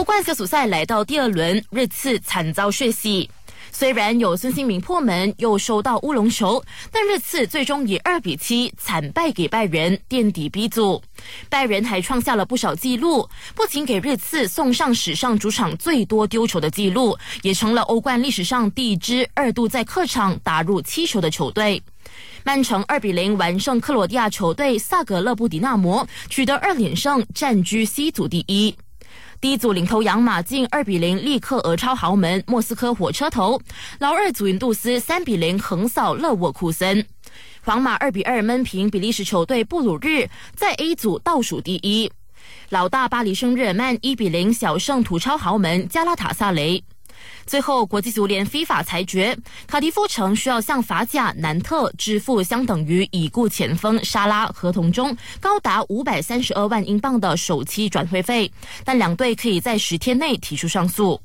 欧冠小组赛来到第二轮，热刺惨遭血洗。虽然有孙兴民破门，又收到乌龙球，但热刺最终以二比七惨败给拜仁，垫底 B 组。拜仁还创下了不少纪录，不仅给热刺送上史上主场最多丢球的纪录，也成了欧冠历史上第一支二度在客场打入七球的球队。曼城二比零完胜克罗地亚球队萨格勒布迪纳摩，取得二连胜，占据 C 组第一。第一组领头羊马竞二比零力克俄超豪门莫斯科火车头，老二祖云杜斯三比零横扫勒沃库森，皇马二比二闷平比利时球队布鲁日，在 A 组倒数第一。老大巴黎圣日耳曼一比零小胜土超豪门加拉塔萨雷。最后，国际足联非法裁决，卡迪夫城需要向法甲南特支付相等于已故前锋沙拉合同中高达五百三十二万英镑的首期转会费，但两队可以在十天内提出上诉。